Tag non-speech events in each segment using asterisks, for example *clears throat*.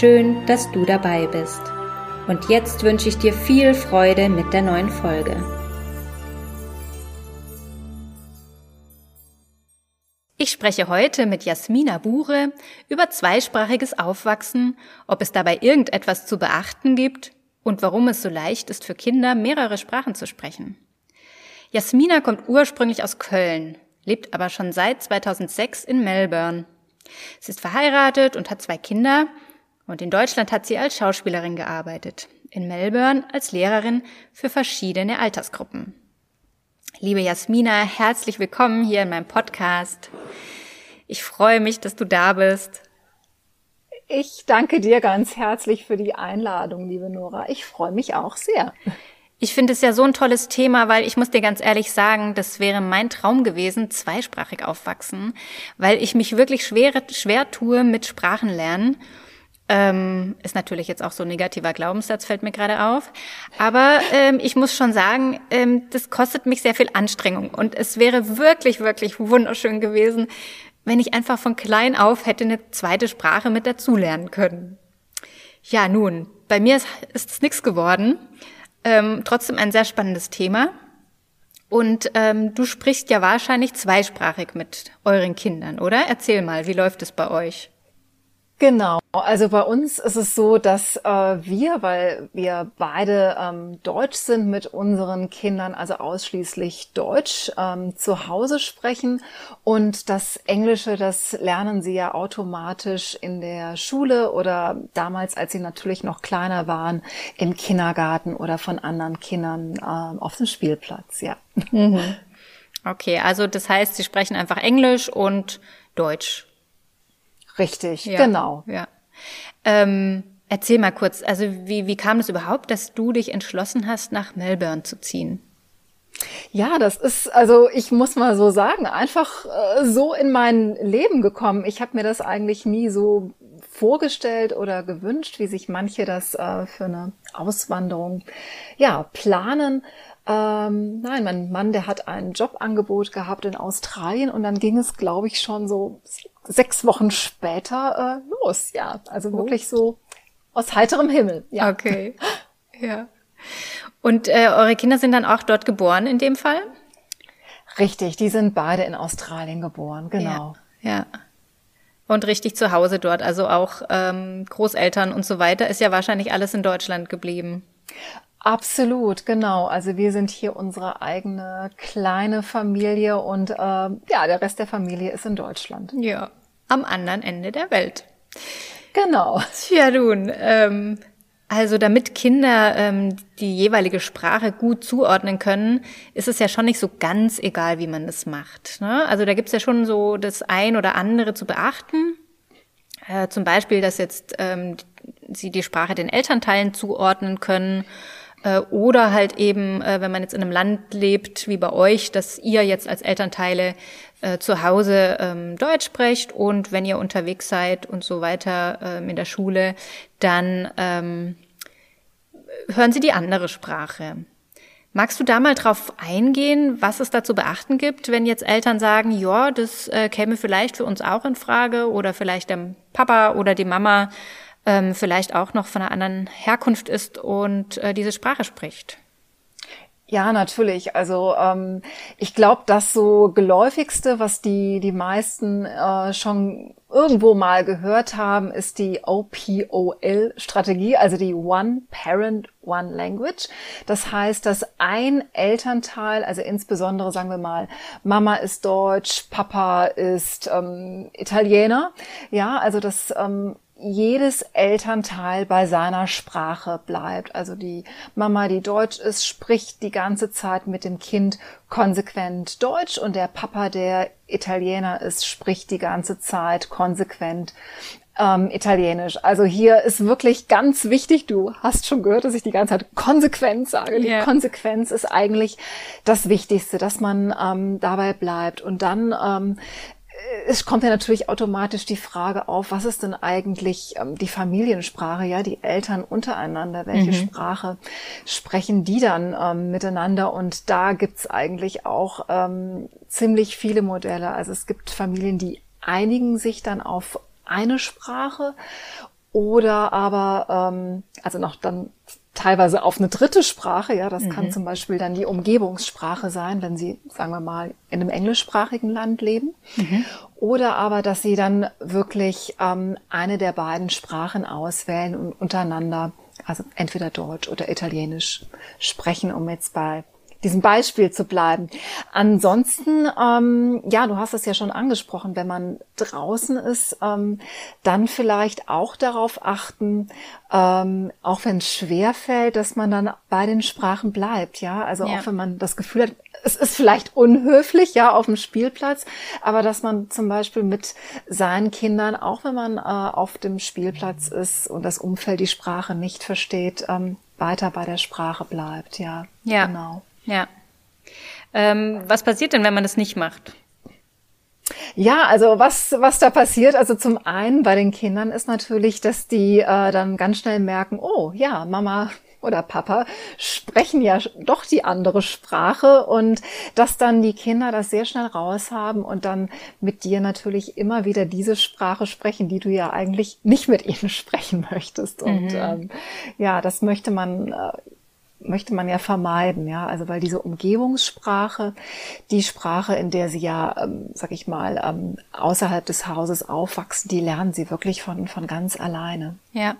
Schön, dass du dabei bist. Und jetzt wünsche ich dir viel Freude mit der neuen Folge. Ich spreche heute mit Jasmina Bure über zweisprachiges Aufwachsen, ob es dabei irgendetwas zu beachten gibt und warum es so leicht ist für Kinder, mehrere Sprachen zu sprechen. Jasmina kommt ursprünglich aus Köln, lebt aber schon seit 2006 in Melbourne. Sie ist verheiratet und hat zwei Kinder und in Deutschland hat sie als Schauspielerin gearbeitet, in Melbourne als Lehrerin für verschiedene Altersgruppen. Liebe Jasmina, herzlich willkommen hier in meinem Podcast. Ich freue mich, dass du da bist. Ich danke dir ganz herzlich für die Einladung, liebe Nora. Ich freue mich auch sehr. Ich finde es ja so ein tolles Thema, weil ich muss dir ganz ehrlich sagen, das wäre mein Traum gewesen, zweisprachig aufwachsen, weil ich mich wirklich schwer, schwer tue mit Sprachenlernen ähm, ist natürlich jetzt auch so ein negativer Glaubenssatz, fällt mir gerade auf. Aber ähm, ich muss schon sagen, ähm, das kostet mich sehr viel Anstrengung. Und es wäre wirklich, wirklich wunderschön gewesen, wenn ich einfach von klein auf hätte eine zweite Sprache mit dazulernen können. Ja, nun, bei mir ist, es nichts geworden. Ähm, trotzdem ein sehr spannendes Thema. Und ähm, du sprichst ja wahrscheinlich zweisprachig mit euren Kindern, oder? Erzähl mal, wie läuft es bei euch? Genau, also bei uns ist es so, dass äh, wir, weil wir beide ähm, Deutsch sind, mit unseren Kindern also ausschließlich Deutsch ähm, zu Hause sprechen und das Englische, das lernen sie ja automatisch in der Schule oder damals, als sie natürlich noch kleiner waren, im Kindergarten oder von anderen Kindern ähm, auf dem Spielplatz, ja. Mhm. Okay, also das heißt, sie sprechen einfach Englisch und Deutsch Richtig, ja, genau. Ja. Ähm, erzähl mal kurz, also wie, wie kam es überhaupt, dass du dich entschlossen hast, nach Melbourne zu ziehen? Ja, das ist, also ich muss mal so sagen, einfach äh, so in mein Leben gekommen. Ich habe mir das eigentlich nie so vorgestellt oder gewünscht, wie sich manche das äh, für eine Auswanderung ja planen. Ähm, nein, mein Mann, der hat ein Jobangebot gehabt in Australien und dann ging es, glaube ich, schon so sechs Wochen später äh, los. Ja, also oh. wirklich so aus heiterem Himmel. Ja. Okay. *laughs* Ja. Und äh, eure Kinder sind dann auch dort geboren in dem Fall? Richtig, die sind beide in Australien geboren, genau. Ja. ja. Und richtig zu Hause dort, also auch ähm, Großeltern und so weiter, ist ja wahrscheinlich alles in Deutschland geblieben. Absolut, genau. Also wir sind hier unsere eigene kleine Familie und äh, ja, der Rest der Familie ist in Deutschland. Ja, am anderen Ende der Welt. Genau. Tja, nun, ähm, also damit Kinder ähm, die jeweilige Sprache gut zuordnen können, ist es ja schon nicht so ganz egal, wie man das macht. Ne? Also da gibt's ja schon so das ein oder andere zu beachten. Äh, zum Beispiel, dass jetzt ähm, sie die Sprache den Elternteilen zuordnen können oder halt eben, äh, wenn man jetzt in einem Land lebt wie bei euch, dass ihr jetzt als Elternteile äh, zu Hause ähm, Deutsch sprecht und wenn ihr unterwegs seid und so weiter ähm, in der Schule, dann ähm, hören sie die andere Sprache. Magst du da mal drauf eingehen, was es da zu beachten gibt, wenn jetzt Eltern sagen, ja, das äh, käme vielleicht für uns auch in Frage oder vielleicht der Papa oder die Mama ähm, vielleicht auch noch von einer anderen Herkunft ist und äh, diese Sprache spricht. Ja, natürlich. Also ähm, ich glaube, das so geläufigste, was die die meisten äh, schon irgendwo mal gehört haben, ist die OPOL-Strategie, also die One Parent One Language. Das heißt, dass ein Elternteil, also insbesondere sagen wir mal, Mama ist Deutsch, Papa ist ähm, Italiener, ja, also dass ähm, jedes Elternteil bei seiner Sprache bleibt. Also die Mama, die Deutsch ist, spricht die ganze Zeit mit dem Kind konsequent Deutsch und der Papa, der Italiener ist, spricht die ganze Zeit konsequent ähm, Italienisch. Also hier ist wirklich ganz wichtig, du hast schon gehört, dass ich die ganze Zeit Konsequenz sage. Die yeah. Konsequenz ist eigentlich das Wichtigste, dass man ähm, dabei bleibt. Und dann ähm, es kommt ja natürlich automatisch die Frage auf, was ist denn eigentlich ähm, die Familiensprache, ja, die Eltern untereinander, welche mhm. Sprache sprechen die dann ähm, miteinander? Und da gibt's eigentlich auch ähm, ziemlich viele Modelle. Also es gibt Familien, die einigen sich dann auf eine Sprache oder aber, ähm, also noch dann teilweise auf eine dritte Sprache. Ja, das mhm. kann zum Beispiel dann die Umgebungssprache sein, wenn Sie, sagen wir mal, in einem englischsprachigen Land leben. Mhm. Oder aber, dass Sie dann wirklich ähm, eine der beiden Sprachen auswählen und untereinander, also entweder Deutsch oder Italienisch sprechen, um jetzt bei diesem Beispiel zu bleiben. Ansonsten, ähm, ja, du hast es ja schon angesprochen, wenn man draußen ist, ähm, dann vielleicht auch darauf achten, ähm, auch wenn es schwer fällt, dass man dann bei den Sprachen bleibt, ja. Also ja. auch wenn man das Gefühl hat, es ist vielleicht unhöflich, ja, auf dem Spielplatz, aber dass man zum Beispiel mit seinen Kindern, auch wenn man äh, auf dem Spielplatz ist und das Umfeld die Sprache nicht versteht, ähm, weiter bei der Sprache bleibt, ja. Ja. Genau. Ja. Ähm, was passiert denn, wenn man das nicht macht? Ja, also was, was da passiert, also zum einen bei den Kindern ist natürlich, dass die äh, dann ganz schnell merken, oh ja, Mama oder Papa sprechen ja doch die andere Sprache und dass dann die Kinder das sehr schnell raushaben und dann mit dir natürlich immer wieder diese Sprache sprechen, die du ja eigentlich nicht mit ihnen *laughs* sprechen möchtest. Und mhm. ähm, ja, das möchte man äh, möchte man ja vermeiden, ja, also weil diese Umgebungssprache, die Sprache, in der sie ja, ähm, sag ich mal, ähm, außerhalb des Hauses aufwachsen, die lernen sie wirklich von von ganz alleine. Ja.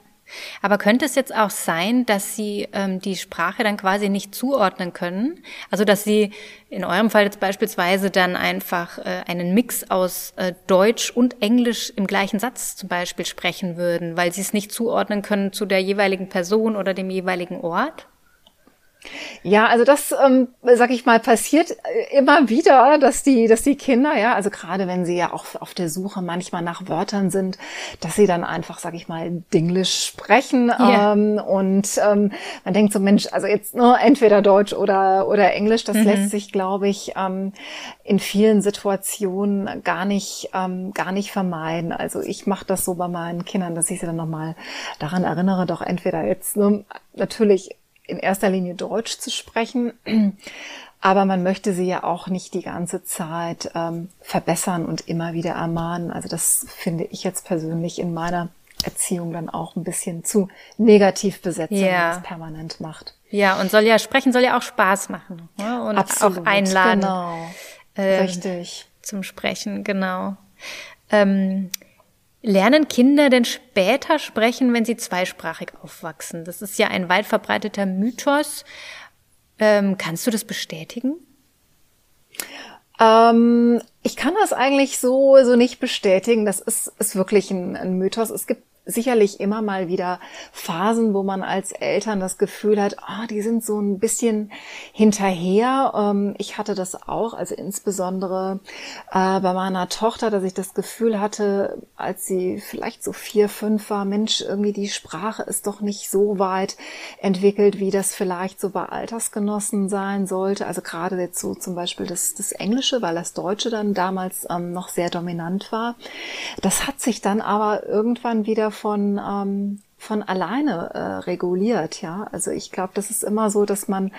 Aber könnte es jetzt auch sein, dass Sie ähm, die Sprache dann quasi nicht zuordnen können? Also dass Sie in eurem Fall jetzt beispielsweise dann einfach äh, einen Mix aus äh, Deutsch und Englisch im gleichen Satz zum Beispiel sprechen würden, weil Sie es nicht zuordnen können zu der jeweiligen Person oder dem jeweiligen Ort? Ja, also das, ähm, sag ich mal, passiert äh, immer wieder, dass die, dass die Kinder, ja, also gerade wenn sie ja auch auf der Suche manchmal nach Wörtern sind, dass sie dann einfach, sag ich mal, Dinglisch sprechen yeah. ähm, und ähm, man denkt so, Mensch, also jetzt nur entweder Deutsch oder oder Englisch, das mhm. lässt sich, glaube ich, ähm, in vielen Situationen gar nicht ähm, gar nicht vermeiden. Also ich mache das so bei meinen Kindern, dass ich sie dann nochmal daran erinnere, doch entweder jetzt nur natürlich in erster Linie Deutsch zu sprechen. *clears throat* Aber man möchte sie ja auch nicht die ganze Zeit ähm, verbessern und immer wieder ermahnen. Also das finde ich jetzt persönlich in meiner Erziehung dann auch ein bisschen zu negativ besetzt, ja. wenn man das permanent macht. Ja, und soll ja sprechen, soll ja auch Spaß machen ne? und Absolut, auch einladen. Genau. Ähm, Richtig. Zum Sprechen, genau. Ähm, Lernen Kinder denn später sprechen, wenn sie zweisprachig aufwachsen? Das ist ja ein weit verbreiteter Mythos. Ähm, kannst du das bestätigen? Ähm, ich kann das eigentlich so, so nicht bestätigen. Das ist, ist wirklich ein, ein Mythos. Es gibt sicherlich immer mal wieder Phasen, wo man als Eltern das Gefühl hat, ah, oh, die sind so ein bisschen hinterher. Ähm, ich hatte das auch, also insbesondere äh, bei meiner Tochter, dass ich das Gefühl hatte, als sie vielleicht so vier, fünf war, Mensch, irgendwie die Sprache ist doch nicht so weit entwickelt, wie das vielleicht so bei Altersgenossen sein sollte. Also gerade jetzt so zum Beispiel das, das Englische, weil das Deutsche dann damals ähm, noch sehr dominant war. Das hat sich dann aber irgendwann wieder von, ähm, von alleine äh, reguliert, ja. Also ich glaube, das ist immer so, dass man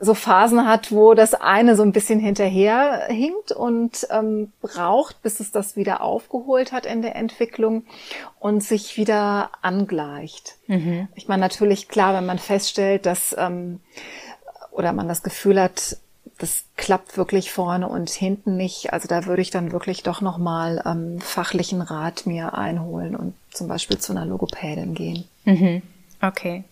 so Phasen hat, wo das eine so ein bisschen hinterher hinkt und ähm, braucht, bis es das wieder aufgeholt hat in der Entwicklung und sich wieder angleicht. Mhm. Ich meine, natürlich klar, wenn man feststellt, dass ähm, oder man das Gefühl hat, das klappt wirklich vorne und hinten nicht. Also da würde ich dann wirklich doch nochmal ähm, fachlichen Rat mir einholen und zum Beispiel zu einer Logopädin gehen. Mhm. Okay.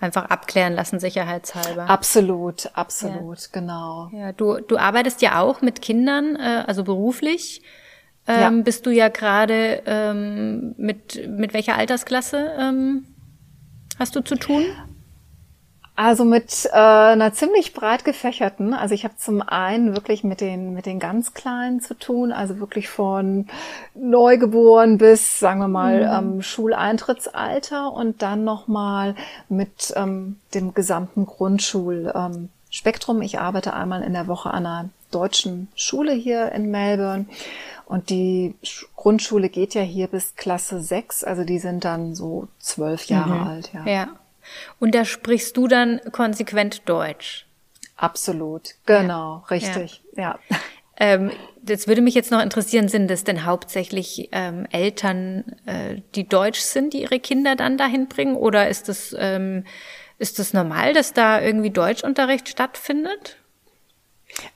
Einfach abklären lassen, sicherheitshalber. Absolut, absolut, ja. genau. Ja, du, du arbeitest ja auch mit Kindern, äh, also beruflich. Ähm, ja. Bist du ja gerade ähm, mit, mit welcher Altersklasse ähm, hast du zu tun? Also mit äh, einer ziemlich breit gefächerten. Also ich habe zum einen wirklich mit den mit den ganz Kleinen zu tun, also wirklich von Neugeboren bis sagen wir mal mhm. ähm, Schuleintrittsalter und dann noch mal mit ähm, dem gesamten Grundschulspektrum. Ähm, ich arbeite einmal in der Woche an einer deutschen Schule hier in Melbourne und die Grundschule geht ja hier bis Klasse 6, also die sind dann so zwölf Jahre mhm. alt. Ja. ja. Und da sprichst du dann konsequent Deutsch. Absolut, genau, ja. richtig, ja. ja. *laughs* Ähm, das würde mich jetzt noch interessieren, sind das denn hauptsächlich ähm, Eltern, äh, die deutsch sind, die ihre Kinder dann dahin bringen? Oder ist das, ähm, ist das normal, dass da irgendwie Deutschunterricht stattfindet?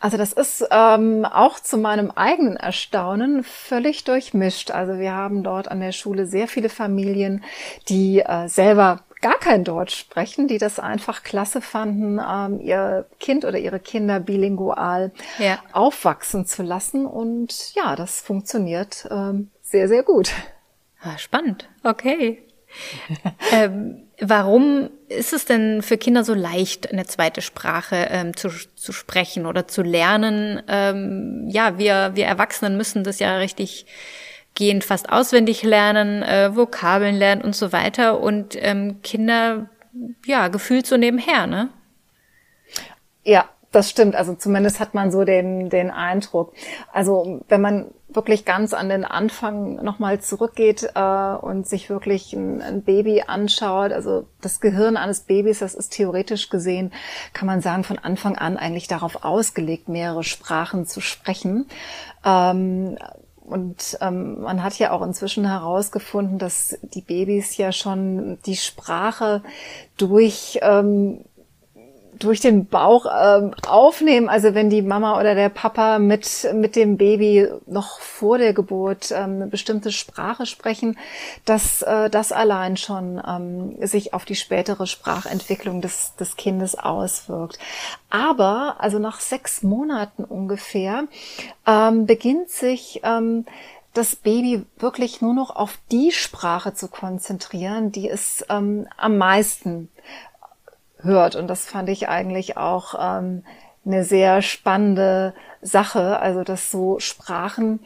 Also das ist ähm, auch zu meinem eigenen Erstaunen völlig durchmischt. Also wir haben dort an der Schule sehr viele Familien, die äh, selber gar kein Deutsch sprechen, die das einfach klasse fanden, ähm, ihr Kind oder ihre Kinder bilingual ja. aufwachsen zu lassen. Und ja, das funktioniert ähm, sehr, sehr gut. Ah, spannend. Okay. *laughs* ähm, warum ist es denn für Kinder so leicht, eine zweite Sprache ähm, zu, zu sprechen oder zu lernen? Ähm, ja, wir, wir Erwachsenen müssen das ja richtig gehend fast auswendig lernen, äh, Vokabeln lernen und so weiter. Und ähm, Kinder, ja, gefühlt so nebenher, ne? Ja, das stimmt. Also zumindest hat man so den, den Eindruck. Also wenn man wirklich ganz an den Anfang nochmal zurückgeht äh, und sich wirklich ein, ein, Baby anschaut, also das Gehirn eines Babys, das ist theoretisch gesehen, kann man sagen, von Anfang an eigentlich darauf ausgelegt, mehrere Sprachen zu sprechen. Ähm, und ähm, man hat ja auch inzwischen herausgefunden, dass die Babys ja schon die Sprache durch ähm, durch den Bauch ähm, aufnehmen. Also wenn die Mama oder der Papa mit, mit dem Baby noch vor der Geburt ähm, eine bestimmte Sprache sprechen, dass äh, das allein schon ähm, sich auf die spätere Sprachentwicklung des, des Kindes auswirkt. Aber, also nach sechs Monaten ungefähr, ähm, beginnt sich ähm, das Baby wirklich nur noch auf die Sprache zu konzentrieren, die es ähm, am meisten hört. Und das fand ich eigentlich auch ähm, eine sehr spannende Sache. Also, dass so Sprachen,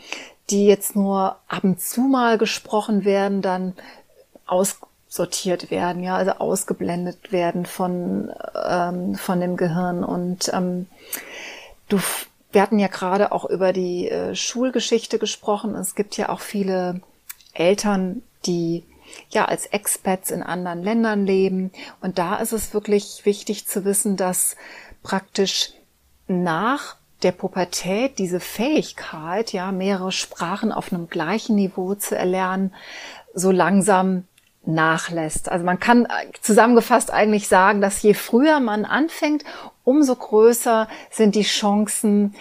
die jetzt nur ab und zu mal gesprochen werden, dann aussortiert werden, ja, also ausgeblendet werden von, ähm, von dem Gehirn. Und ähm, du, wir hatten ja gerade auch über die äh, Schulgeschichte gesprochen. Es gibt ja auch viele Eltern, die ja als Expats in anderen Ländern leben. Und da ist es wirklich wichtig zu wissen, dass praktisch nach der Pubertät diese Fähigkeit, ja, mehrere Sprachen auf einem gleichen Niveau zu erlernen, so langsam nachlässt. Also man kann zusammengefasst eigentlich sagen, dass je früher man anfängt, umso größer sind die Chancen,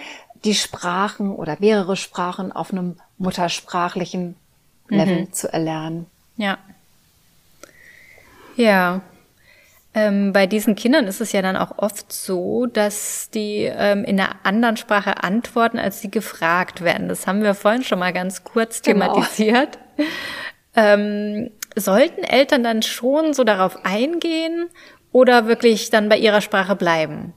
die Sprachen oder mehrere Sprachen auf einem muttersprachlichen Level mhm. zu erlernen. Ja. Ja. Ähm, bei diesen Kindern ist es ja dann auch oft so, dass die ähm, in einer anderen Sprache antworten, als sie gefragt werden. Das haben wir vorhin schon mal ganz kurz genau. thematisiert. Ähm, sollten Eltern dann schon so darauf eingehen oder wirklich dann bei ihrer Sprache bleiben?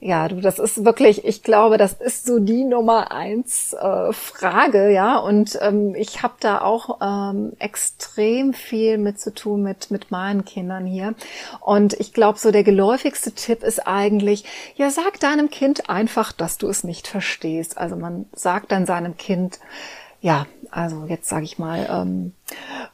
Ja, du, das ist wirklich, ich glaube, das ist so die Nummer eins äh, Frage, ja. Und ähm, ich habe da auch ähm, extrem viel mit zu tun mit mit meinen Kindern hier. Und ich glaube, so der geläufigste Tipp ist eigentlich, ja, sag deinem Kind einfach, dass du es nicht verstehst. Also man sagt dann seinem Kind, ja, also jetzt sage ich mal, ähm,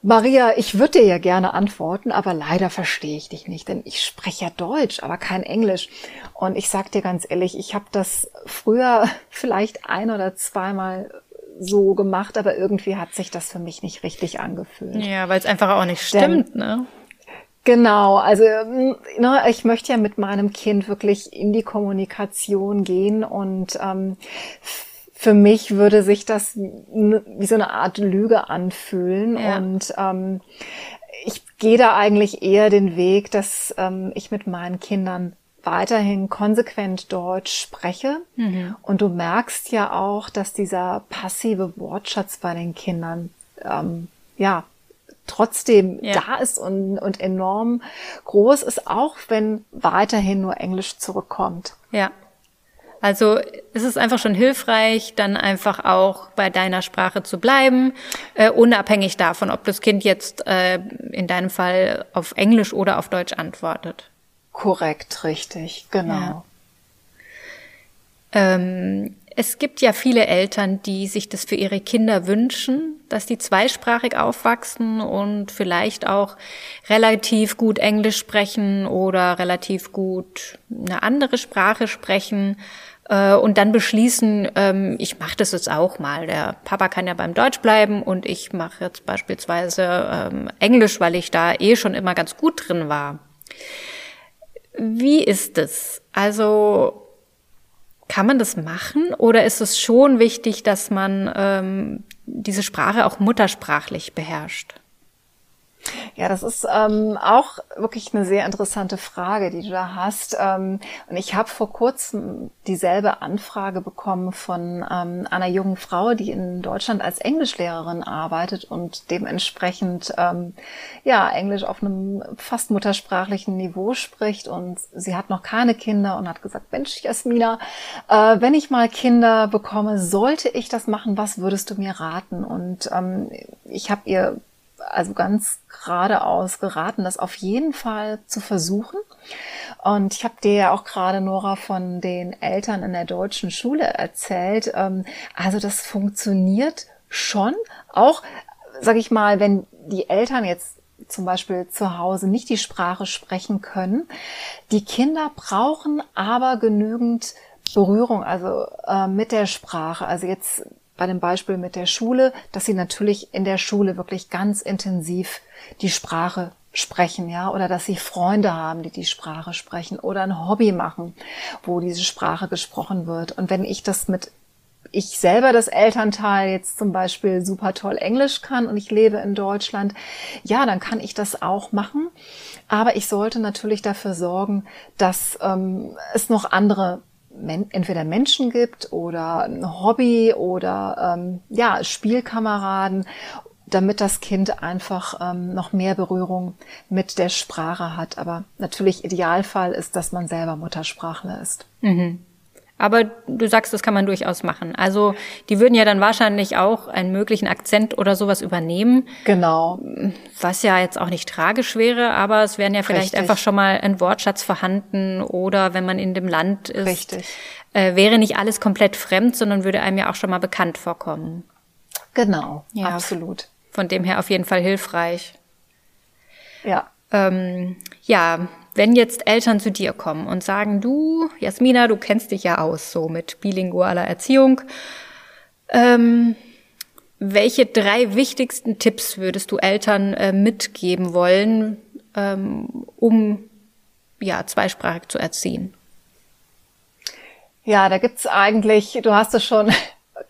Maria, ich würde dir ja gerne antworten, aber leider verstehe ich dich nicht, denn ich spreche ja Deutsch, aber kein Englisch. Und ich sag dir ganz ehrlich, ich habe das früher *laughs* vielleicht ein oder zweimal so gemacht, aber irgendwie hat sich das für mich nicht richtig angefühlt. Ja, weil es einfach auch nicht stimmt, denn, ne? Genau, also ne, ich möchte ja mit meinem Kind wirklich in die Kommunikation gehen und ähm, für mich würde sich das wie so eine Art Lüge anfühlen. Ja. Und ähm, ich gehe da eigentlich eher den Weg, dass ähm, ich mit meinen Kindern weiterhin konsequent Deutsch spreche. Mhm. Und du merkst ja auch, dass dieser passive Wortschatz bei den Kindern ähm, ja trotzdem ja. da ist und, und enorm groß ist, auch wenn weiterhin nur Englisch zurückkommt. Ja. Also es ist einfach schon hilfreich, dann einfach auch bei deiner Sprache zu bleiben, äh, unabhängig davon, ob das Kind jetzt äh, in deinem Fall auf Englisch oder auf Deutsch antwortet. Korrekt, richtig, genau. Ja. Ähm, es gibt ja viele Eltern, die sich das für ihre Kinder wünschen, dass die zweisprachig aufwachsen und vielleicht auch relativ gut Englisch sprechen oder relativ gut eine andere Sprache sprechen äh, und dann beschließen, ähm, ich mache das jetzt auch mal. Der Papa kann ja beim Deutsch bleiben und ich mache jetzt beispielsweise ähm, Englisch, weil ich da eh schon immer ganz gut drin war. Wie ist es? Also kann man das machen oder ist es schon wichtig, dass man ähm, diese Sprache auch muttersprachlich beherrscht? Ja, das ist ähm, auch wirklich eine sehr interessante Frage, die du da hast. Ähm, und ich habe vor kurzem dieselbe Anfrage bekommen von ähm, einer jungen Frau, die in Deutschland als Englischlehrerin arbeitet und dementsprechend ähm, ja Englisch auf einem fast muttersprachlichen Niveau spricht. Und sie hat noch keine Kinder und hat gesagt, Mensch, Jasmina, äh, wenn ich mal Kinder bekomme, sollte ich das machen? Was würdest du mir raten? Und ähm, ich habe ihr also ganz geradeaus geraten, das auf jeden Fall zu versuchen. Und ich habe dir ja auch gerade, Nora, von den Eltern in der deutschen Schule erzählt. Ähm, also das funktioniert schon. Auch, sag ich mal, wenn die Eltern jetzt zum Beispiel zu Hause nicht die Sprache sprechen können. Die Kinder brauchen aber genügend Berührung, also äh, mit der Sprache. Also jetzt bei dem Beispiel mit der Schule, dass sie natürlich in der Schule wirklich ganz intensiv die Sprache sprechen, ja, oder dass sie Freunde haben, die die Sprache sprechen oder ein Hobby machen, wo diese Sprache gesprochen wird. Und wenn ich das mit ich selber das Elternteil jetzt zum Beispiel super toll Englisch kann und ich lebe in Deutschland, ja, dann kann ich das auch machen. Aber ich sollte natürlich dafür sorgen, dass ähm, es noch andere men entweder Menschen gibt oder ein Hobby oder ähm, ja Spielkameraden, damit das Kind einfach ähm, noch mehr Berührung mit der Sprache hat. Aber natürlich Idealfall ist, dass man selber Muttersprachler ist. Mhm. Aber du sagst, das kann man durchaus machen. Also die würden ja dann wahrscheinlich auch einen möglichen Akzent oder sowas übernehmen. Genau. Was ja jetzt auch nicht tragisch wäre, aber es wären ja vielleicht Richtig. einfach schon mal ein Wortschatz vorhanden oder wenn man in dem Land ist, Richtig. Äh, wäre nicht alles komplett fremd, sondern würde einem ja auch schon mal bekannt vorkommen. Genau, ja, absolut. Von dem her auf jeden Fall hilfreich. Ja. Ähm, ja, wenn jetzt Eltern zu dir kommen und sagen, du, Jasmina, du kennst dich ja aus, so mit bilingualer Erziehung, ähm, welche drei wichtigsten Tipps würdest du Eltern äh, mitgeben wollen, ähm, um ja zweisprachig zu erziehen? Ja, da gibt's eigentlich, du hast es schon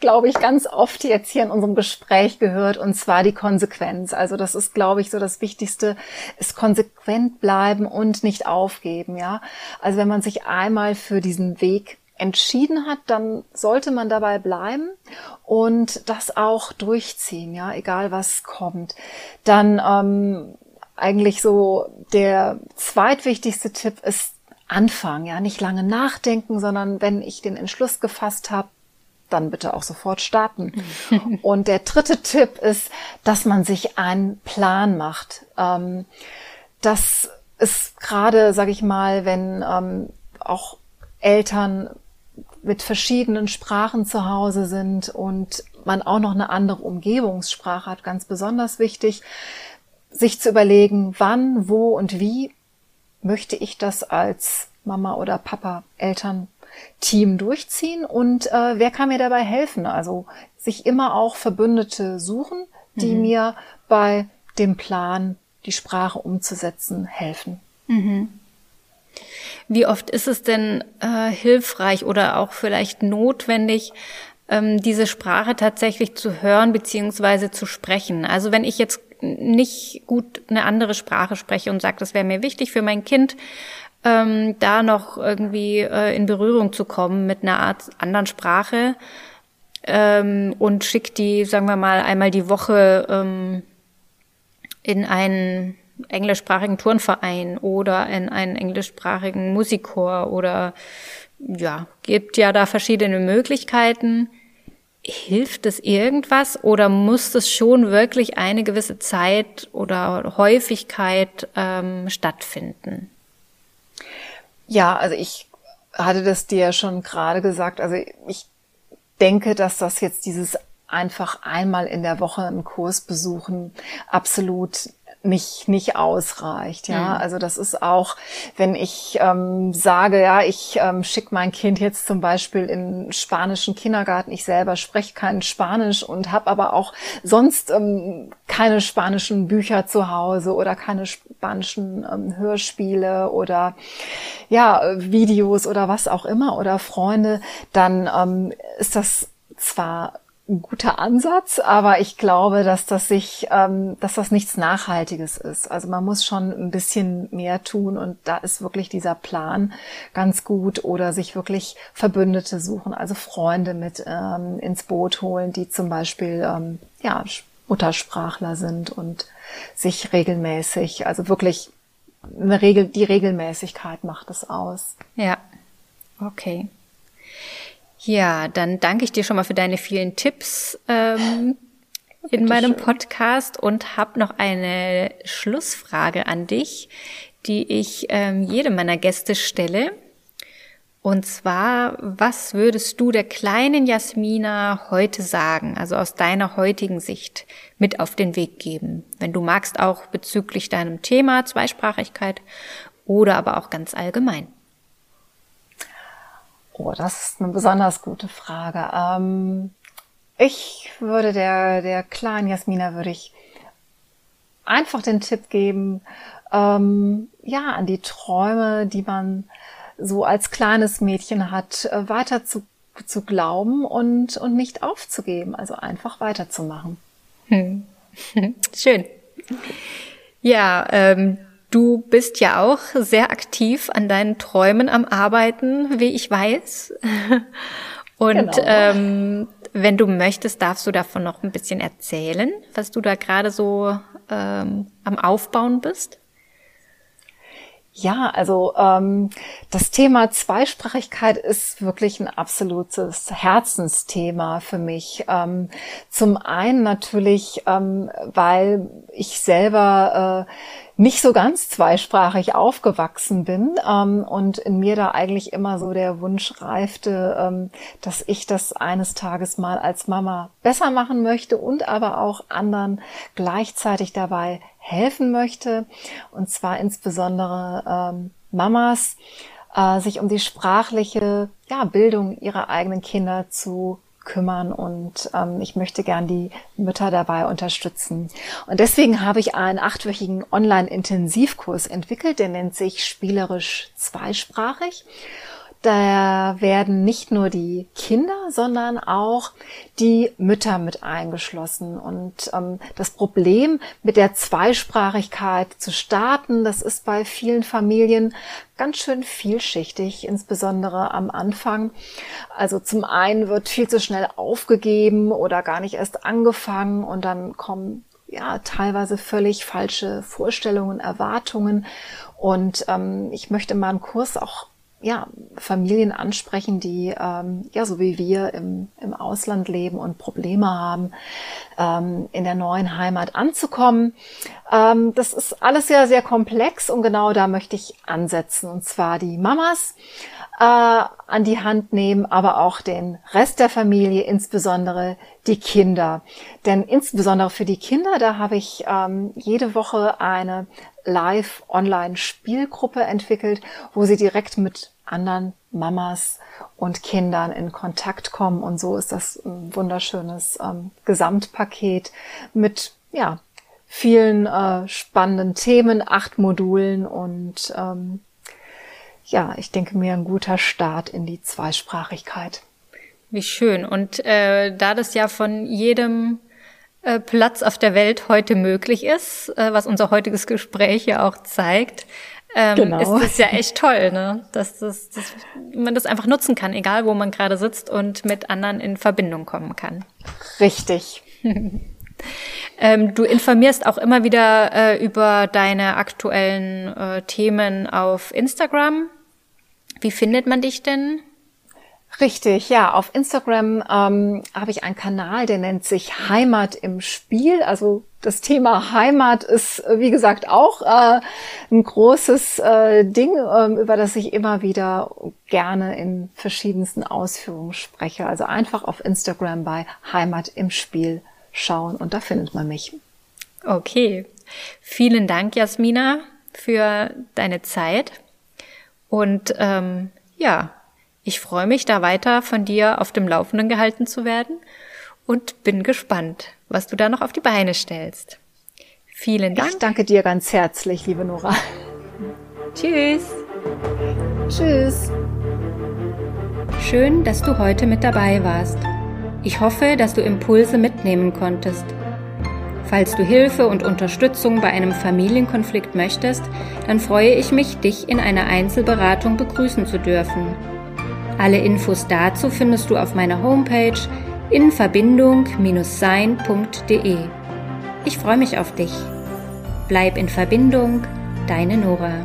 glaube ich, ganz oft jetzt hier in unserem Gespräch gehört, und zwar die Konsequenz. Also das ist, glaube ich, so das Wichtigste, ist konsequent bleiben und nicht aufgeben, ja. Also wenn man sich einmal für diesen Weg entschieden hat, dann sollte man dabei bleiben und das auch durchziehen, ja, egal was kommt. Dann ähm, eigentlich so der zweitwichtigste Tipp ist anfangen, ja, nicht lange nachdenken, sondern wenn ich den Entschluss gefasst habe, dann bitte auch sofort starten. Und der dritte Tipp ist, dass man sich einen Plan macht. Ähm, das ist gerade, sage ich mal, wenn ähm, auch Eltern mit verschiedenen Sprachen zu Hause sind und man auch noch eine andere Umgebungssprache hat, ganz besonders wichtig, sich zu überlegen, wann, wo und wie möchte ich das als Mama oder Papa, Eltern Team durchziehen und äh, wer kann mir dabei helfen? Also sich immer auch Verbündete suchen, die mhm. mir bei dem Plan, die Sprache umzusetzen, helfen. Mhm. Wie oft ist es denn äh, hilfreich oder auch vielleicht notwendig, ähm, diese Sprache tatsächlich zu hören beziehungsweise zu sprechen? Also wenn ich jetzt nicht gut eine andere Sprache spreche und sage, das wäre mir wichtig für mein Kind, ähm, da noch irgendwie äh, in Berührung zu kommen mit einer Art anderen Sprache ähm, und schickt die, sagen wir mal, einmal die Woche ähm, in einen englischsprachigen Turnverein oder in einen englischsprachigen Musikchor oder ja, gibt ja da verschiedene Möglichkeiten. Hilft es irgendwas oder muss es schon wirklich eine gewisse Zeit oder Häufigkeit ähm, stattfinden? Ja, also ich hatte das dir schon gerade gesagt. Also ich denke, dass das jetzt dieses einfach einmal in der Woche einen Kurs besuchen absolut nicht nicht ausreicht. Ja, mhm. also das ist auch, wenn ich ähm, sage, ja, ich ähm, schicke mein Kind jetzt zum Beispiel in spanischen Kindergarten. Ich selber spreche kein Spanisch und habe aber auch sonst ähm, keine spanischen Bücher zu Hause oder keine spanischen ähm, Hörspiele oder ja Videos oder was auch immer oder Freunde. Dann ähm, ist das zwar ein guter Ansatz, aber ich glaube, dass das sich, ähm, dass das nichts Nachhaltiges ist. Also man muss schon ein bisschen mehr tun und da ist wirklich dieser Plan ganz gut oder sich wirklich Verbündete suchen, also Freunde mit ähm, ins Boot holen, die zum Beispiel ähm, ja Muttersprachler sind und sich regelmäßig, also wirklich eine Regel, die Regelmäßigkeit macht es aus. Ja, okay. Ja, dann danke ich dir schon mal für deine vielen Tipps ähm, in meinem Podcast und habe noch eine Schlussfrage an dich, die ich ähm, jedem meiner Gäste stelle. Und zwar, was würdest du der kleinen Jasmina heute sagen, also aus deiner heutigen Sicht, mit auf den Weg geben? Wenn du magst, auch bezüglich deinem Thema Zweisprachigkeit oder aber auch ganz allgemein. Oh, das ist eine besonders gute Frage. Ähm, ich würde der, der kleinen Jasmina würde ich einfach den Tipp geben, ähm, ja, an die Träume, die man so als kleines Mädchen hat, äh, weiter zu, zu glauben und, und nicht aufzugeben, also einfach weiterzumachen. Hm. *laughs* Schön. Ja, ähm, Du bist ja auch sehr aktiv an deinen Träumen am Arbeiten, wie ich weiß. *laughs* Und genau. ähm, wenn du möchtest, darfst du davon noch ein bisschen erzählen, was du da gerade so ähm, am Aufbauen bist. Ja, also ähm, das Thema Zweisprachigkeit ist wirklich ein absolutes Herzensthema für mich. Ähm, zum einen natürlich, ähm, weil ich selber äh, nicht so ganz zweisprachig aufgewachsen bin ähm, und in mir da eigentlich immer so der Wunsch reifte, ähm, dass ich das eines Tages mal als Mama besser machen möchte und aber auch anderen gleichzeitig dabei helfen möchte. Und zwar insbesondere ähm, Mamas, äh, sich um die sprachliche ja, Bildung ihrer eigenen Kinder zu kümmern und ähm, ich möchte gern die Mütter dabei unterstützen. Und deswegen habe ich einen achtwöchigen Online-Intensivkurs entwickelt, der nennt sich Spielerisch zweisprachig. Da werden nicht nur die Kinder, sondern auch die Mütter mit eingeschlossen. Und ähm, das Problem mit der Zweisprachigkeit zu starten, das ist bei vielen Familien ganz schön vielschichtig, insbesondere am Anfang. Also zum einen wird viel zu schnell aufgegeben oder gar nicht erst angefangen und dann kommen ja teilweise völlig falsche Vorstellungen, Erwartungen. Und ähm, ich möchte mal einen Kurs auch ja, Familien ansprechen, die ähm, ja so wie wir im, im Ausland leben und Probleme haben, ähm, in der neuen Heimat anzukommen. Ähm, das ist alles ja sehr komplex und genau da möchte ich ansetzen. Und zwar die Mamas äh, an die Hand nehmen, aber auch den Rest der Familie, insbesondere die Kinder. Denn insbesondere für die Kinder, da habe ich ähm, jede Woche eine Live-Online-Spielgruppe entwickelt, wo sie direkt mit anderen Mamas und Kindern in Kontakt kommen. Und so ist das ein wunderschönes ähm, Gesamtpaket mit ja, vielen äh, spannenden Themen, acht Modulen und ähm, ja, ich denke mir ein guter Start in die Zweisprachigkeit. Wie schön. Und äh, da das ja von jedem äh, Platz auf der Welt heute möglich ist, äh, was unser heutiges Gespräch ja auch zeigt, ähm, genau. ist das ja echt toll, ne? Dass, das, dass man das einfach nutzen kann, egal wo man gerade sitzt und mit anderen in Verbindung kommen kann. Richtig. *laughs* Ähm, du informierst auch immer wieder äh, über deine aktuellen äh, Themen auf Instagram. Wie findet man dich denn? Richtig, ja. Auf Instagram ähm, habe ich einen Kanal, der nennt sich Heimat im Spiel. Also das Thema Heimat ist, wie gesagt, auch äh, ein großes äh, Ding, äh, über das ich immer wieder gerne in verschiedensten Ausführungen spreche. Also einfach auf Instagram bei Heimat im Spiel schauen und da findet man mich. Okay. Vielen Dank, Jasmina, für deine Zeit. Und ähm, ja, ich freue mich, da weiter von dir auf dem Laufenden gehalten zu werden und bin gespannt, was du da noch auf die Beine stellst. Vielen Dank. Ich danke dir ganz herzlich, liebe Nora. Tschüss. Tschüss. Schön, dass du heute mit dabei warst. Ich hoffe, dass du Impulse mitnehmen konntest. Falls du Hilfe und Unterstützung bei einem Familienkonflikt möchtest, dann freue ich mich, dich in einer Einzelberatung begrüßen zu dürfen. Alle Infos dazu findest du auf meiner Homepage in verbindung-sein.de. Ich freue mich auf dich. Bleib in Verbindung, deine Nora.